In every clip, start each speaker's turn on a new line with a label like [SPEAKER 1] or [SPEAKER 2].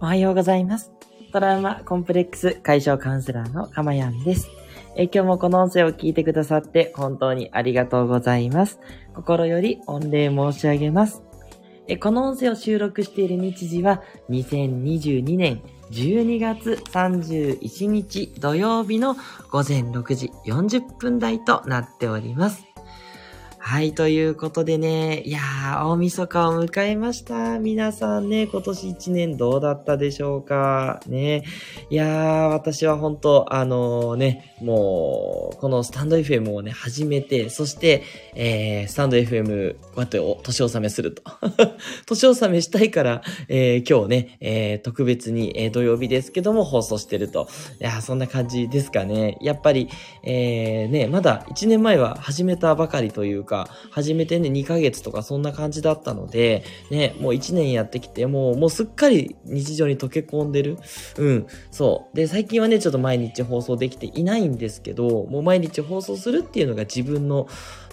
[SPEAKER 1] おはようございます。トラウマコンプレックス解消カウンセラーのかまやんです。え今日もこの音声を聞いてくださって本当にありがとうございます。心より御礼申し上げます。えこの音声を収録している日時は2022年12月31日土曜日の午前6時40分台となっております。はい、ということでね、いやー、大晦日を迎えました。皆さんね、今年1年どうだったでしょうか？ね。いやー、私は本当あのーね、もう、このスタンド FM をね、始めて、そして、えー、スタンド FM、こうやってお年納めすると。年納めしたいから、えー、今日ね、えー、特別に、えー、土曜日ですけども、放送してると。いやー、そんな感じですかね。やっぱり、えー、ね、まだ1年前は始めたばかりというか、始めてね、2ヶ月とかそんな感じだったので、ね、もう1年やってきて、もう、もうすっかり日常に溶け込んでる。うん、そう。で、最近はね、ちょっと毎日放送できていないんですけど、もう毎日放送するっていうのが自分の、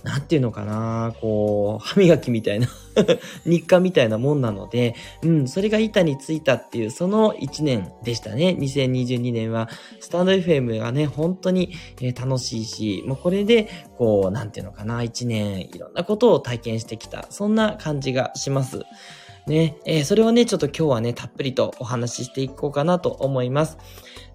[SPEAKER 1] なんていうのかな、こう、歯磨きみたいな、日課みたいなもんなので、うん、それが板についたっていう、その1年でしたね。2022年は、スタンド FM がね、本当に、楽しいし、もうこれで、こう、なんていうのかな、1年、いろんなことを体験してきた、そんな感じがします。ね、えーそれをね、ちょっと今日はね、たっぷりとお話ししていこうかなと思います。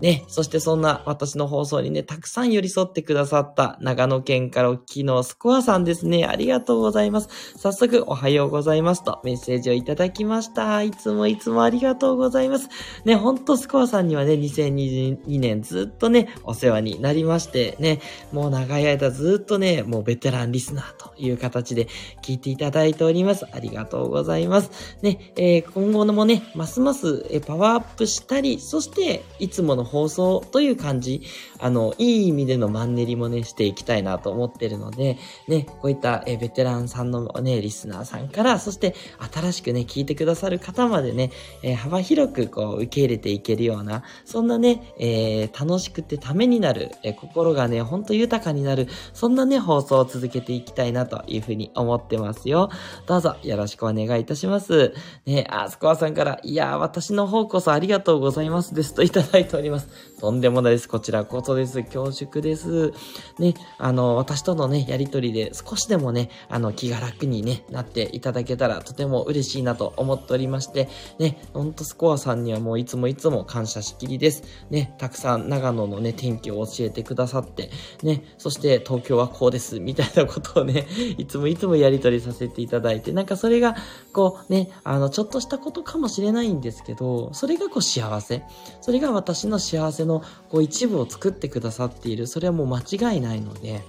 [SPEAKER 1] ね、そしてそんな私の放送にね、たくさん寄り添ってくださった長野県からお聞きのスコアさんですね。ありがとうございます。早速、おはようございますとメッセージをいただきました。いつもいつもありがとうございます。ね、ほんとスコアさんにはね、2022年ずっとね、お世話になりまして、ね、もう長い間ずっとね、もうベテランリスナーという形で聞いていただいております。ありがとうございます。ね、えー今後のもね、ますますパワーアップしたり、そして、いつもの放送という感じ、あの、いい意味でのマンネリもね、していきたいなと思ってるので、ね、こういった、えベテランさんのね、リスナーさんから、そして、新しくね、聞いてくださる方までね、えー幅広くこう、受け入れていけるような、そんなね、えー楽しくてためになる、えー心がね、ほんと豊かになる、そんなね、放送を続けていきたいなというふうに思ってますよ。どうぞよろしくお願いいたします。ね、あ、スコアさんから、いやー、私の方こそありがとうございますですといただいております。とんでもないです。こちらこそです。恐縮です。ね、あの、私とのね、やりとりで少しでもね、あの、気が楽にね、なっていただけたらとても嬉しいなと思っておりまして、ね、ほんとスコアさんにはもういつもいつも感謝しきりです。ね、たくさん長野のね、天気を教えてくださって、ね、そして東京はこうです、みたいなことをね、いつもいつもやりとりさせていただいて、なんかそれが、こうね、あの、ちょっとしたことかもしれないんですけど、それがこう幸せ。それが私の幸せののこう一部を作ってくださっている。それはもう間違いないので、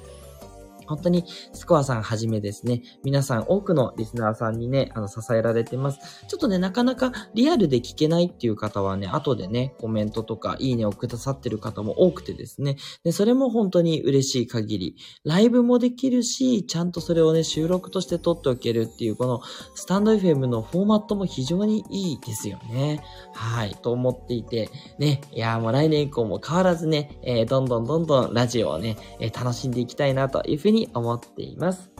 [SPEAKER 1] 本当にスコアさんはじめですね、皆さん多くのリスナーさんにね、あの、支えられてます。ちょっとね、なかなかリアルで聞けないっていう方はね、後でね、コメントとかいいねをくださってる方も多くてですね、で、それも本当に嬉しい限り、ライブもできるし、ちゃんとそれをね、収録として撮っておけるっていう、このスタンド FM のフォーマットも非常にいいですよね。はい、と思っていて、ね、いやーもう来年以降も変わらずね、えーどんどんどんどんラジオをね、えー楽しんでいきたいなというふうに思っています。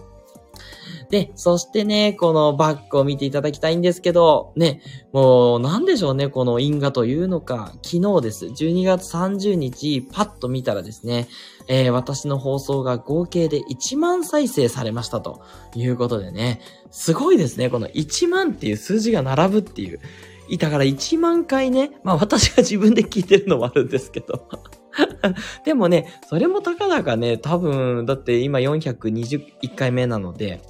[SPEAKER 1] で、そしてね、このバッグを見ていただきたいんですけど、ね、もうなんでしょうね、この因果というのか、昨日です。12月30日、パッと見たらですね、えー私の放送が合計で1万再生されましたということでね、すごいですね、この1万っていう数字が並ぶっていう。だから1万回ね、まあ私が自分で聞いてるのもあるんですけど。でもね、それもたかだかね、多分、だって今421回目なので、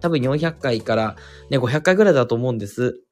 [SPEAKER 1] 多分400回からね、500回ぐらいだと思うんです。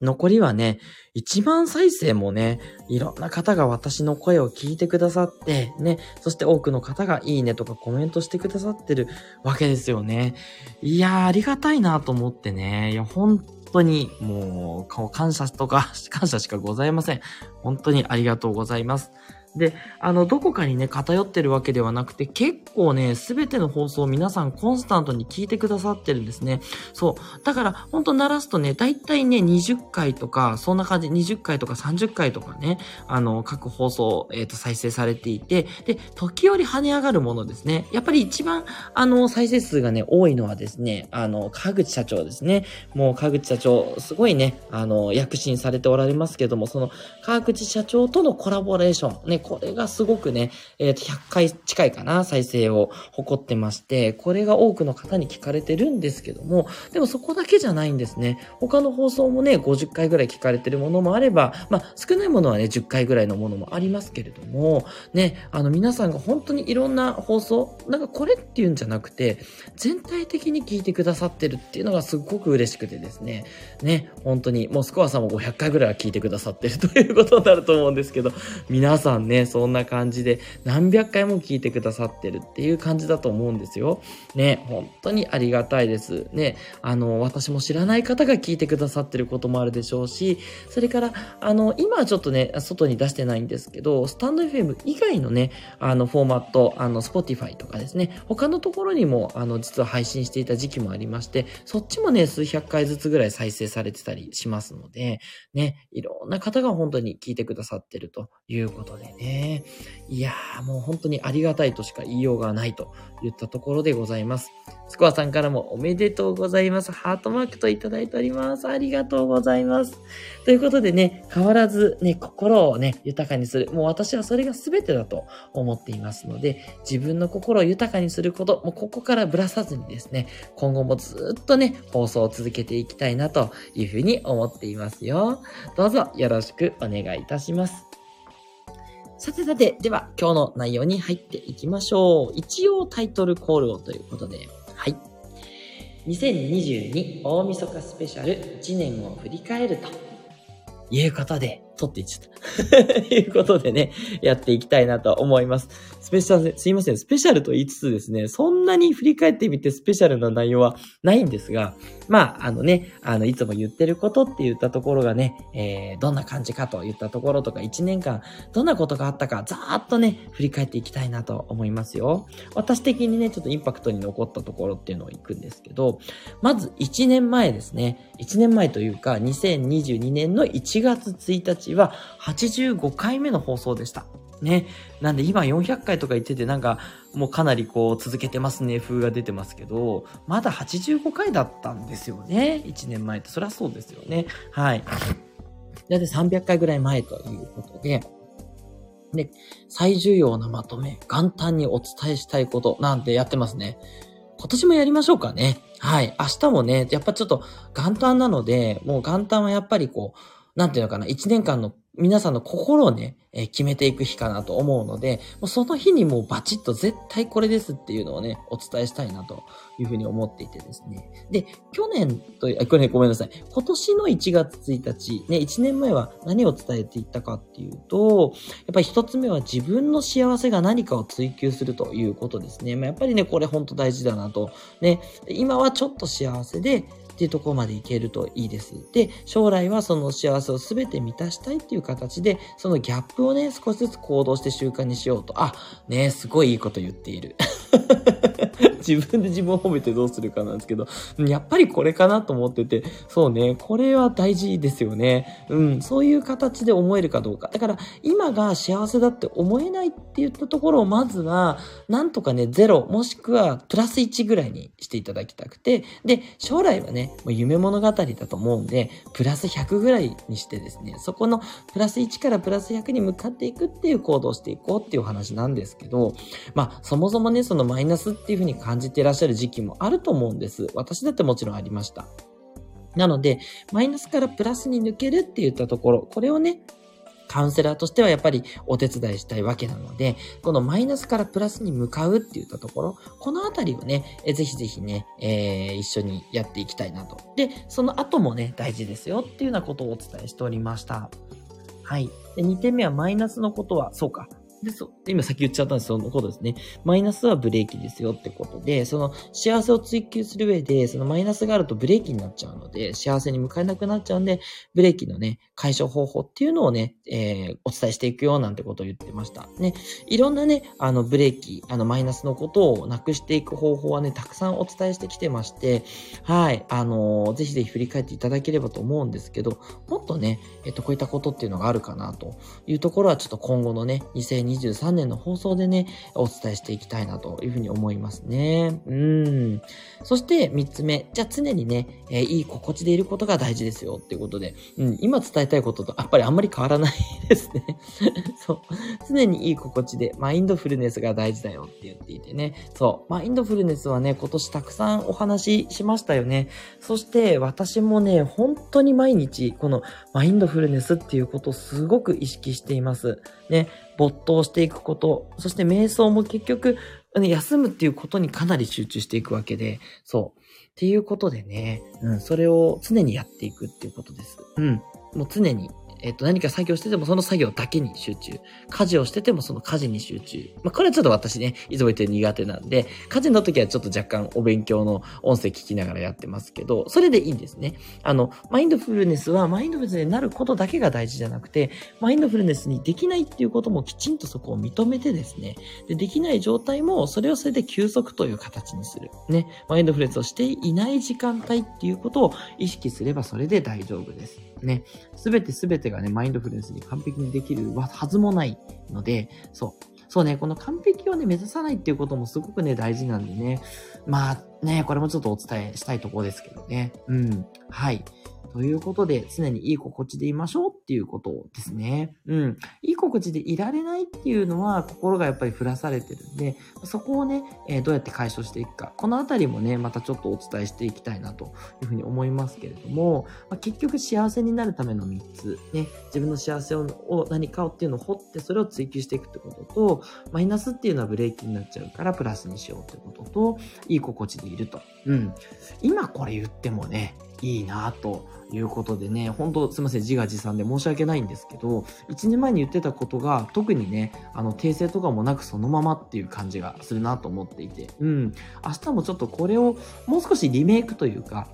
[SPEAKER 1] 残りはね、1万再生もね、いろんな方が私の声を聞いてくださって、ね、そして多くの方がいいねとかコメントしてくださってるわけですよね。いやー、ありがたいなと思ってね。いや、本当に、もう、感謝とか、感謝しかございません。本当にありがとうございます。で、あの、どこかにね、偏ってるわけではなくて、結構ね、すべての放送を皆さんコンスタントに聞いてくださってるんですね。そう。だから、ほんと鳴らすとね、だいたいね、20回とか、そんな感じ、20回とか30回とかね、あの、各放送、えっ、ー、と、再生されていて、で、時折跳ね上がるものですね。やっぱり一番、あの、再生数がね、多いのはですね、あの、川口社長ですね。もう、川口社長、すごいね、あの、躍進されておられますけども、その、川口社長とのコラボレーション、ね、これがすごくね、えっ、ー、と、100回近いかな、再生を誇ってまして、これが多くの方に聞かれてるんですけども、でもそこだけじゃないんですね。他の放送もね、50回ぐらい聞かれてるものもあれば、まあ、少ないものはね、10回ぐらいのものもありますけれども、ね、あの、皆さんが本当にいろんな放送、なんかこれっていうんじゃなくて、全体的に聞いてくださってるっていうのがすごく嬉しくてですね、ね、本当に、もうスコアさんも500回ぐらいは聞いてくださってるということになると思うんですけど、皆さんね、そんな感じで何百回も聞いてくださってるっていう感じだと思うんですよ。ね、本当にありがたいです。ね、あの、私も知らない方が聞いてくださってることもあるでしょうし、それから、あの、今はちょっとね、外に出してないんですけど、スタンド FM 以外のね、あの、フォーマット、あの、Spotify とかですね、他のところにも、あの、実は配信していた時期もありまして、そっちもね、数百回ずつぐらい再生されてたりしますので、ね、いろんな方が本当に聞いてくださってるということでね。いやー、もう本当にありがたいとしか言いようがないと言ったところでございます。スコアさんからもおめでとうございます。ハートマークといただいております。ありがとうございます。ということでね、変わらずね、心をね、豊かにする。もう私はそれが全てだと思っていますので、自分の心を豊かにすること、もうここからぶらさずにですね、今後もずっとね、放送を続けていきたいなというふうに思っていますよ。どうぞよろしくお願いいたします。さてさて、では今日の内容に入っていきましょう。一応タイトルコールをということで、はい。2022大晦日スペシャル1年を振り返るということで、撮っていっちゃった。と いうことでね、やっていきたいなと思います。スペシャル、すいません、スペシャルと言いつつですね、そんなに振り返ってみてスペシャルな内容はないんですが、まあ、あのね、あの、いつも言ってることって言ったところがね、えー、どんな感じかと言ったところとか、1年間、どんなことがあったか、ざーっとね、振り返っていきたいなと思いますよ。私的にね、ちょっとインパクトに残ったところっていうのを行くんですけど、まず1年前ですね、1年前というか、2022年の1月1日は、85回目の放送でした。ね。なんで今400回とか言っててなんかもうかなりこう続けてますね風が出てますけど、まだ85回だったんですよね。1年前って。そりゃそうですよね。はい。だいたい300回ぐらい前ということで、で、最重要なまとめ、元旦にお伝えしたいことなんてやってますね。今年もやりましょうかね。はい。明日もね、やっぱちょっと元旦なので、もう元旦はやっぱりこう、なんていうのかな、1年間の皆さんの心をね、えー、決めていく日かなと思うので、もうその日にもうバチッと絶対これですっていうのをね、お伝えしたいなというふうに思っていてですね。で、去年と、あ、去年ごめんなさい。今年の1月1日、ね、1年前は何を伝えていったかっていうと、やっぱり一つ目は自分の幸せが何かを追求するということですね。まあ、やっぱりね、これ本当大事だなと。ね、今はちょっと幸せで、っていうところまでいけるといいです。で、将来はその幸せを全て満たしたいっていう形で、そのギャップをね、少しずつ行動して習慣にしようと。あ、ね、すごいいいこと言っている。自分で自分を褒めてどうするかなんですけど、やっぱりこれかなと思ってて、そうね、これは大事ですよね。うん、そういう形で思えるかどうか。だから、今が幸せだって思えないって言ったところを、まずは、なんとかね、0、もしくはプラス1ぐらいにしていただきたくて、で、将来はね、もう夢物語だと思うんで、プラス100ぐらいにしてですね、そこのプラス1からプラス100に向かっていくっていう行動をしていこうっていう話なんですけど、まあ、そもそもね、そののマイナスっていうふうに感じていらっしゃる時期もあると思うんです。私だってもちろんありました。なので、マイナスからプラスに抜けるって言ったところ、これをね、カウンセラーとしてはやっぱりお手伝いしたいわけなので、このマイナスからプラスに向かうって言ったところ、このあたりをね、えぜひぜひね、えー、一緒にやっていきたいなと。で、その後もね、大事ですよっていうようなことをお伝えしておりました。はい。で、2点目はマイナスのことは、そうか。で、そ、今先言っちゃったんですそのことですね。マイナスはブレーキですよってことで、その幸せを追求する上で、そのマイナスがあるとブレーキになっちゃうので、幸せに向かえなくなっちゃうんで、ブレーキのね、解消方法っていうのをね、えー、お伝えしていくよなんてことを言ってました。ね、いろんなね、あの、ブレーキ、あの、マイナスのことをなくしていく方法はね、たくさんお伝えしてきてまして、はい、あのー、ぜひぜひ振り返っていただければと思うんですけど、もっとね、えっと、こういったことっていうのがあるかなというところは、ちょっと今後のね、2023年の放送でね、お伝えしていきたいなというふうに思いますね。うん。そして3つ目。じゃあ常にね、えー、いい心地でいることが大事ですよっていうことで、うん、今伝えたいこととやっぱりあんまり変わらないですね。そう。常にいい心地で、マインドフルネスが大事だよって言っていてね。そう。マインドフルネスはね、今年たくさんお話ししましたよね。そして私もね、本当に毎日、このマインドフルネスっていうことをすごく意識しています。ね。没頭していくこと、そして瞑想も結局、休むっていうことにかなり集中していくわけで、そう。っていうことでね、うん、それを常にやっていくっていうことです。うん。もう常にえっ、と、何か作業しててもその作業だけに集中。家事をしててもその家事に集中。まあ、これはちょっと私ね、いつも言って苦手なんで、家事の時はちょっと若干お勉強の音声聞きながらやってますけど、それでいいんですね。あの、マインドフルネスはマインドフルネスになることだけが大事じゃなくて、マインドフルネスにできないっていうこともきちんとそこを認めてですね、で、できない状態もそれをそれで休息という形にする。ね、マインドフルネスをしていない時間帯っていうことを意識すればそれで大丈夫です。ね、すべてすべてがね、マインドフルネスに完璧にできるはずもないので、そう。そうね、この完璧をね、目指さないっていうこともすごくね、大事なんでね。まあね、これもちょっとお伝えしたいところですけどね。うん。はい。ということで、常にいい心地でいましょうっていうことですね。うん。いい心地でいられないっていうのは、心がやっぱり降らされてるんで、そこをね、えー、どうやって解消していくか。このあたりもね、またちょっとお伝えしていきたいなというふうに思いますけれども、まあ、結局幸せになるための3つ、ね、自分の幸せを何かをっていうのを掘って、それを追求していくってことと、マイナスっていうのはブレーキになっちゃうから、プラスにしようってことと、いい心地でいると。うん。今これ言ってもね、いいなということでね、本当すいません、自画自賛で申し訳ないんですけど、1年前に言ってたことが特にね、あの、訂正とかもなくそのままっていう感じがするなと思っていて、うん。明日もちょっとこれをもう少しリメイクというか、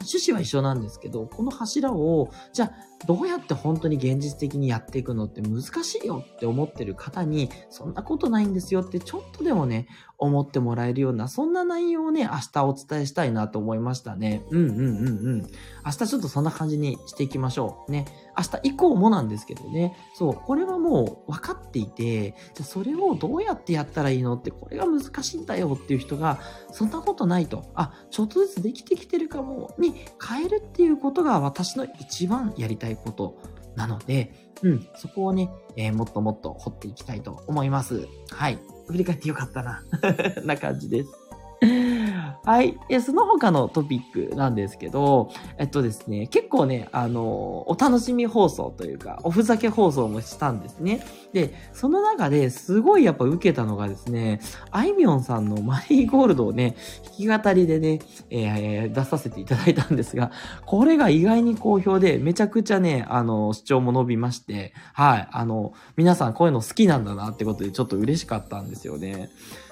[SPEAKER 1] 趣旨は一緒なんですけど、この柱を、じゃあ、どうやって本当に現実的にやっていくのって難しいよって思ってる方に、そんなことないんですよってちょっとでもね、思ってもらえるような、そんな内容をね、明日お伝えしたいなと思いましたね。うんうんうんうん。明日ちょっとそんな感じにしていきましょう。ね。明日以降もなんですけどね。そう、これはもう分かっていて、じゃそれをどうやってやったらいいのって、これが難しいんだよっていう人が、そんなことないと。あ、ちょっとずつできてきてるかも、に変えるっていうことが私の一番やりたいことなので、うん、そこをね、えー、もっともっと掘っていきたいと思います。はい。振り返ってよかったな。な感じです。はい。え、その他のトピックなんですけど、えっとですね、結構ね、あの、お楽しみ放送というか、おふざけ放送もしたんですね。で、その中ですごいやっぱ受けたのがですね、あいみょんさんのマリーゴールドをね、弾き語りでね、えー、出させていただいたんですが、これが意外に好評で、めちゃくちゃね、あの、視聴も伸びまして、はい、あの、皆さんこういうの好きなんだなってことでちょっと嬉しかったんですよね。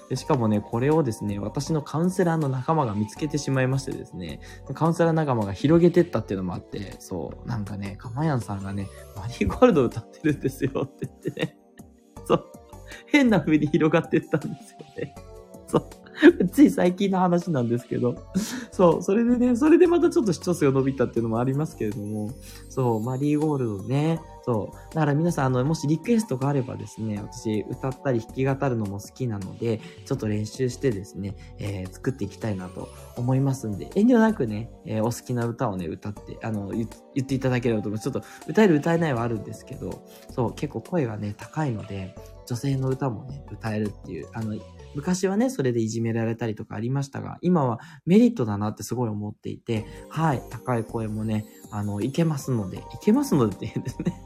[SPEAKER 1] でしかもね、これをですね、私のカウンセラーの仲間が見つけてしまいましてですね、カウンセラー仲間が広げてったっていうのもあって、そう、なんかね、かまやんさんがね、マリーゴールド歌ってるんですよって言ってね、そう、変な風に広がってったんですよね。そう。つい最近の話なんですけど。そう、それでね、それでまたちょっと視聴数が伸びたっていうのもありますけれども、そう、マリーゴールドね、そう。だから皆さん、あの、もしリクエストがあればですね、私、歌ったり弾き語るのも好きなので、ちょっと練習してですね、えー、作っていきたいなと思いますんで、遠慮なくね、えー、お好きな歌をね、歌って、あの、言っていただければと思います。ちょっと、歌える歌えないはあるんですけど、そう、結構声がね、高いので、女性の歌もね、歌えるっていう、あの、昔はね、それでいじめられたりとかありましたが、今はメリットだなってすごい思っていて、はい、高い声もね、あの、いけますので、いけますのでって言うんですね。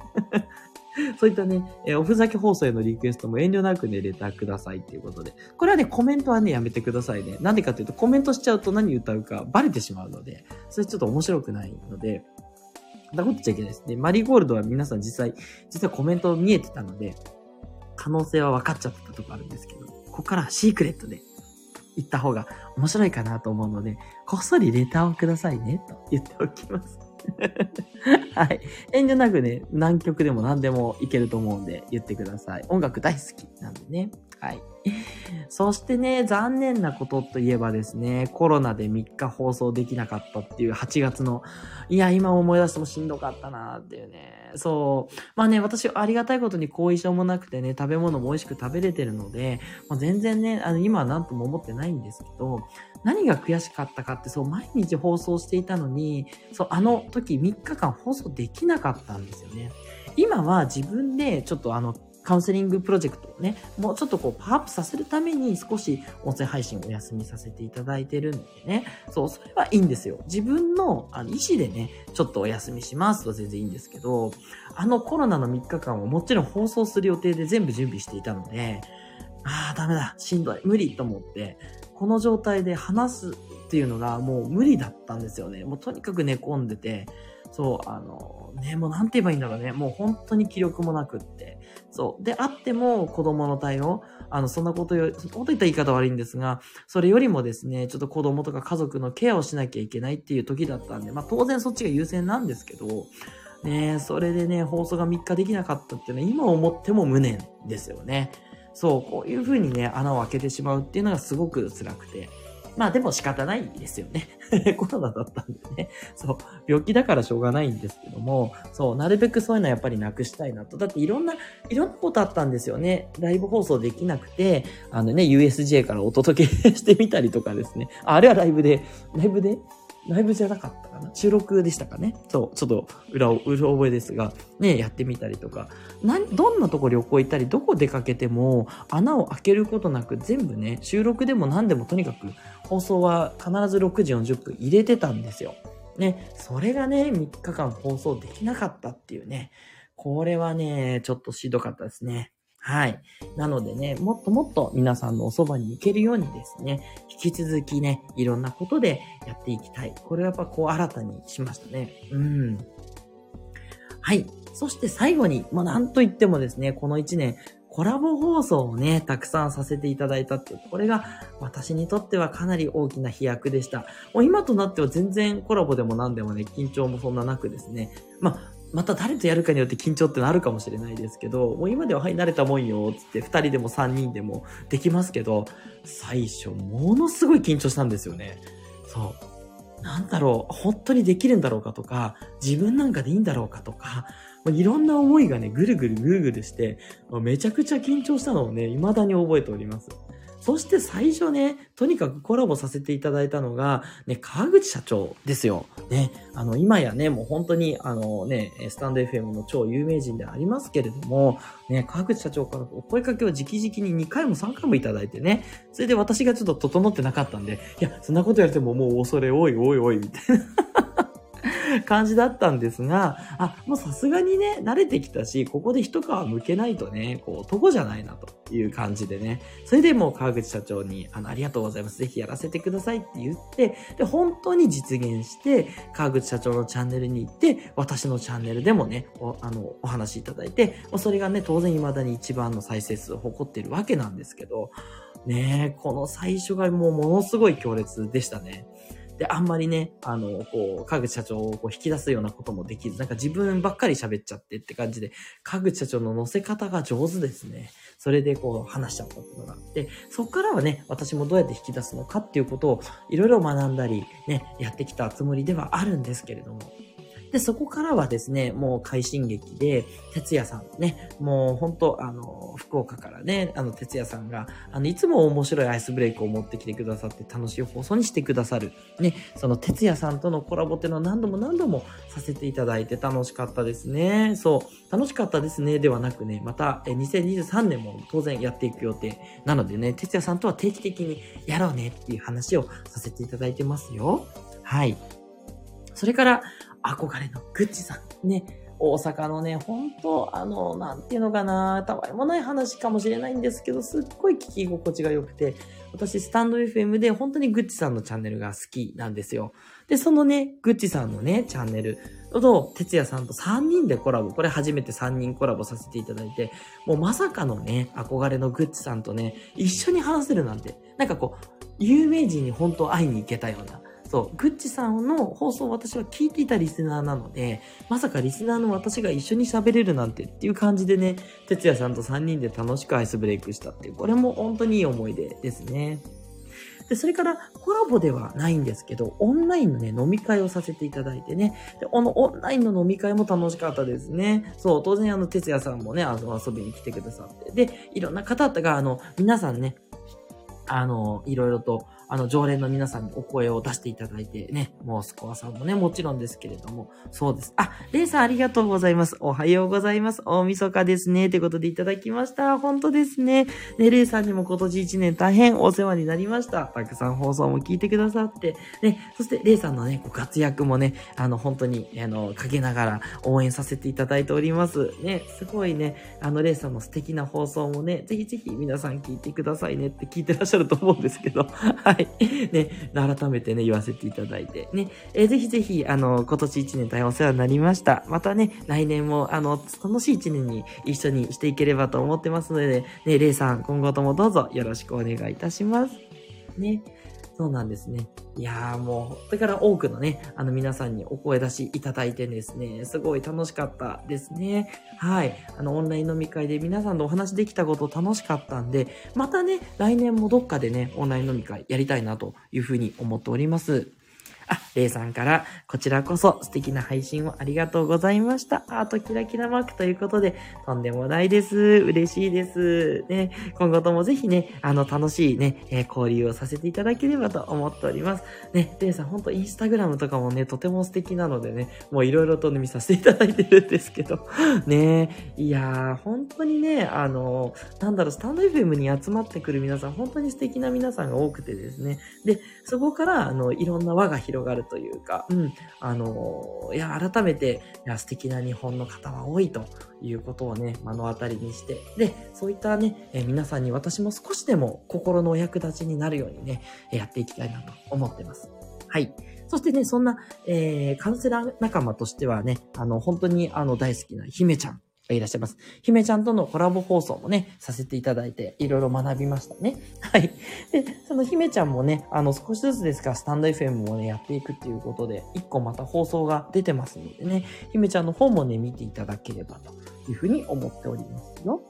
[SPEAKER 1] そういったね、えおふざけ放送へのリクエストも遠慮なくね、レターくださいっていうことで。これはね、コメントはね、やめてくださいね。なんでかっていうと、コメントしちゃうと何歌うかバレてしまうので、それちょっと面白くないので、そんなこっちゃいけないですね。マリーゴールドは皆さん実際、実はコメント見えてたので、可能性は分かっちゃったとこあるんですけど、ここからシークレットで行った方が面白いかなと思うので、こっそりレターをくださいね、と言っておきます。はい。遠慮なくね、何曲でも何でもいけると思うんで言ってください。音楽大好きなんでね。はい。そしてね、残念なことといえばですね、コロナで3日放送できなかったっていう8月の、いや、今思い出してもしんどかったなーっていうね。そう。まあね、私ありがたいことに後遺症もなくてね、食べ物も美味しく食べれてるので、まあ、全然ね、あの、今は何とも思ってないんですけど、何が悔しかったかって、そう、毎日放送していたのに、そう、あの時3日間放送できなかったんですよね。今は自分でちょっとあの、カウンセリングプロジェクトをね、もうちょっとこうパワーアップさせるために少し音声配信をお休みさせていただいてるんでね。そう、それはいいんですよ。自分のあの意思でね、ちょっとお休みしますと全然いいんですけど、あのコロナの3日間をもちろん放送する予定で全部準備していたので、ああ、ダメだ、しんどい、無理と思って、この状態で話すっていうのがもう無理だったんですよね。もうとにかく寝込んでて、そう、あの、ね、もうなんて言えばいいんだろうね。もう本当に気力もなくって。そう。で、あっても子供の対応、あの、そんなことよ、そんなこと言った言い方悪いんですが、それよりもですね、ちょっと子供とか家族のケアをしなきゃいけないっていう時だったんで、まあ当然そっちが優先なんですけど、ねそれでね、放送が3日できなかったっていうのは今思っても無念ですよね。そう、こういう風にね、穴を開けてしまうっていうのがすごく辛くて。まあでも仕方ないですよね。コロナだったんでね。そう、病気だからしょうがないんですけども、そう、なるべくそういうのはやっぱりなくしたいなと。だっていろんな、いろんなことあったんですよね。ライブ放送できなくて、あのね、USJ からお届けしてみたりとかですね。ああれはライブで、ライブで？ライブじゃなかったかな収録でしたかねそう、ちょっと裏を、裏覚えですが、ね、やってみたりとか、な、どんなとこ旅行行ったり、どこ出かけても、穴を開けることなく全部ね、収録でも何でもとにかく、放送は必ず6時40分入れてたんですよ。ね、それがね、3日間放送できなかったっていうね、これはね、ちょっとしどかったですね。はい。なのでね、もっともっと皆さんのおそばに行けるようにですね、引き続きね、いろんなことでやっていきたい。これはやっぱこう新たにしましたね。うん。はい。そして最後に、まあ、なんと言ってもですね、この1年、コラボ放送をね、たくさんさせていただいたって、これが私にとってはかなり大きな飛躍でした。もう今となっては全然コラボでも何でもね、緊張もそんななくですね。まあ、また誰とやるかによって緊張ってのあるかもしれないですけど、もう今でははい、慣れたもんよ、つって2人でも3人でもできますけど、最初ものすごい緊張したんですよね。そう。なんだろう、本当にできるんだろうかとか、自分なんかでいいんだろうかとか、いろんな思いがね、ぐるぐるぐるぐるして、めちゃくちゃ緊張したのをね、未だに覚えております。そして最初ね、とにかくコラボさせていただいたのが、ね、川口社長ですよ。ね、あの、今やね、もう本当に、あのね、スタンド FM の超有名人でありますけれども、ね、川口社長からお声かけを直々に2回も3回もいただいてね、それで私がちょっと整ってなかったんで、いや、そんなことやれてももう恐れ多いおいおい、みたいな。感じだったんですが、あ、もうさすがにね、慣れてきたし、ここで一皮向けないとね、こう、男じゃないなという感じでね、それでもう川口社長に、あの、ありがとうございます。ぜひやらせてくださいって言って、で、本当に実現して、川口社長のチャンネルに行って、私のチャンネルでもね、お、あの、お話いただいて、それがね、当然未だに一番の再生数を誇っているわけなんですけど、ねこの最初がもうものすごい強烈でしたね。で、あんまりね、あの、こう、川口社長をこう引き出すようなこともできず、なんか自分ばっかり喋っちゃってって感じで、川口社長の乗せ方が上手ですね。それでこう話しちゃったっていうのがあって、そっからはね、私もどうやって引き出すのかっていうことをいろいろ学んだり、ね、やってきたつもりではあるんですけれども、で、そこからはですね、もう快進撃で、哲也さんね、もう本当あの、福岡からね、あの、哲也さんが、あの、いつも面白いアイスブレイクを持ってきてくださって楽しい放送にしてくださる。ね、その哲也さんとのコラボっていうのを何度も何度もさせていただいて楽しかったですね。そう、楽しかったですね、ではなくね、また、え2023年も当然やっていく予定なのでね、哲也さんとは定期的にやろうねっていう話をさせていただいてますよ。はい。それから、憧れのグッチさん。ね。大阪のね、本当あの、なんていうのかな、たわいもない話かもしれないんですけど、すっごい聞き心地が良くて、私、 stand.fm で本当にグッチさんのチャンネルが好きなんですよ。で、そのね、グッチさんのね、チャンネル、と、哲也さんと3人でコラボ、これ初めて3人コラボさせていただいて、もうまさかのね、憧れのグッチさんとね、一緒に話せるなんて、なんかこう、有名人に本当会いに行けたような、そう、グッチさんの放送を私は聞いていたリスナーなので、まさかリスナーの私が一緒に喋れるなんてっていう感じでね、哲也さんと3人で楽しくアイスブレイクしたっていう、これも本当にいい思い出ですね。で、それからコラボではないんですけど、オンラインのね、飲み会をさせていただいてね、で、このオンラインの飲み会も楽しかったですね。そう、当然あの、哲也さんもね、あの、遊びに来てくださって、で、いろんな方々が、あの、皆さんね、あの、いろいろと、あの、常連の皆さんにお声を出していただいてね、もうスコアさんもね、もちろんですけれども、そうです。あ、レイさんありがとうございます。おはようございます。大晦日ですね。ということでいただきました。本当ですね。ね、レイさんにも今年1年大変お世話になりました。たくさん放送も聞いてくださって、ね、そしてレイさんのね、ご活躍もね、あの、本当に、あの、かけながら応援させていただいております。ね、すごいね、あの、レイさんの素敵な放送もね、ぜひぜひ皆さん聞いてくださいねって聞いてらっしゃると思うんですけど、はい。ね、改めてね、言わせていただいて、ね、えー、ぜひぜひ、あの、今年1年大変お世話になりました。またね、来年も、あの、楽しい1年に一緒にしていければと思ってますので、ね、レイさん、今後ともどうぞよろしくお願いいたします。ね。そうなんですね。いやーもう、だから多くのね、あの皆さんにお声出しいただいてですね、すごい楽しかったですね。はい。あの、オンライン飲み会で皆さんとお話できたこと楽しかったんで、またね、来年もどっかでね、オンライン飲み会やりたいなというふうに思っております。あ、レイさんから、こちらこそ素敵な配信をありがとうございました。アートキラキラマークということで、とんでもないです。嬉しいです。ね、今後ともぜひね、あの、楽しいね、えー、交流をさせていただければと思っております。ね、レイさん、ほんとインスタグラムとかもね、とても素敵なのでね、もういろいろと、ね、見させていただいてるんですけど、ね、いやー、本当にね、あの、なんだろう、スタンド FM に集まってくる皆さん、本当に素敵な皆さんが多くてですね、で、そこから、あの、いろんな輪が広広がるというか、うん、あの、いや、改めて、いや、素敵な日本の方は多いということをね、目の当たりにして、で、そういったね、え皆さんに私も少しでも心のお役立ちになるようにね、やっていきたいなと思ってます。はい。そしてね、そんな、えー、カウンセラー仲間としてはね、あの、本当にあの、大好きな姫ちゃん。いらっしゃいます。姫ちゃんとのコラボ放送もね、させていただいて、いろいろ学びましたね。はい。で、その姫ちゃんもね、あの、少しずつですが、スタンド FM もね、やっていくっていうことで、一個また放送が出てますのでね、姫ちゃんの方もね、見ていただければというふうに思っておりますよ。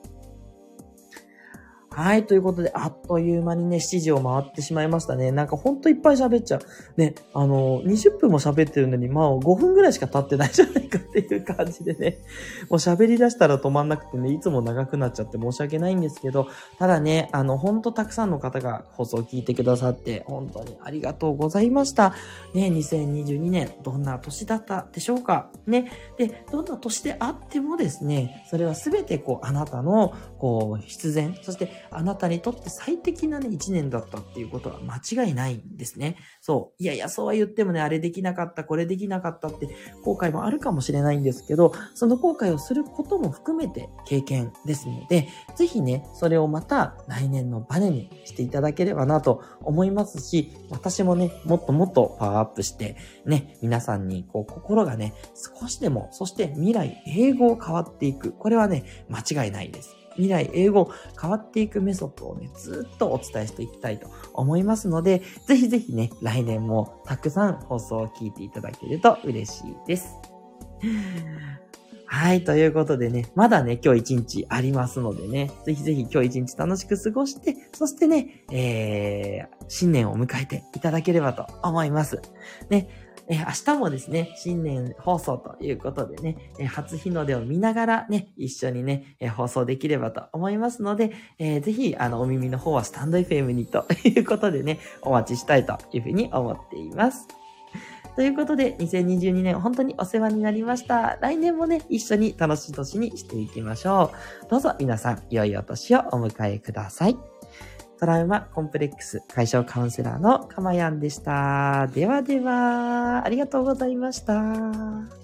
[SPEAKER 1] はい、ということで、あっという間にね、7時を回ってしまいましたね。なんかほんといっぱい喋っちゃう。ね、あの、20分も喋ってるのに、まあ5分ぐらいしか経ってないじゃないかっていう感じでね、もう喋り出したら止まんなくてね、いつも長くなっちゃって申し訳ないんですけど、ただね、あの、ほんとたくさんの方が放送を聞いてくださって、本当にありがとうございました。ね、2022年、どんな年だったでしょうかね、で、どんな年であってもですね、それはすべてこう、あなたの、こう、必然、そしてあなたにとって最適なね、一年だったっていうことは間違いないんですね。そう。いやいや、そうは言ってもね、あれできなかった、これできなかったって後悔もあるかもしれないんですけど、その後悔をすることも含めて経験ですので、ぜひね、それをまた来年のバネにしていただければなと思いますし、私もね、もっともっとパワーアップして、ね、皆さんにこう心がね、少しでも、そして未来、英語を変わっていく。これはね、間違いないです。未来英語変わっていくメソッドをね、ずっとお伝えしていきたいと思いますので、ぜひぜひね、来年もたくさん放送を聞いていただけると嬉しいです。はい。ということでね、まだね、今日一日ありますのでね、ぜひぜひ今日一日楽しく過ごして、そしてね、えー、新年を迎えていただければと思います。ね、え明日もですね、新年放送ということでね、え初日の出を見ながらね、一緒にね、え放送できればと思いますので、えー、ぜひ、あの、お耳の方はスタンド FM にということでね、お待ちしたいというふうに思っています。ということで、2022年本当にお世話になりました。来年もね、一緒に楽しい年にしていきましょう。どうぞ皆さん、良いお年をお迎えください。トラウマコンプレックス解消カウンセラーのかまやんでした。ではでは、ありがとうございました。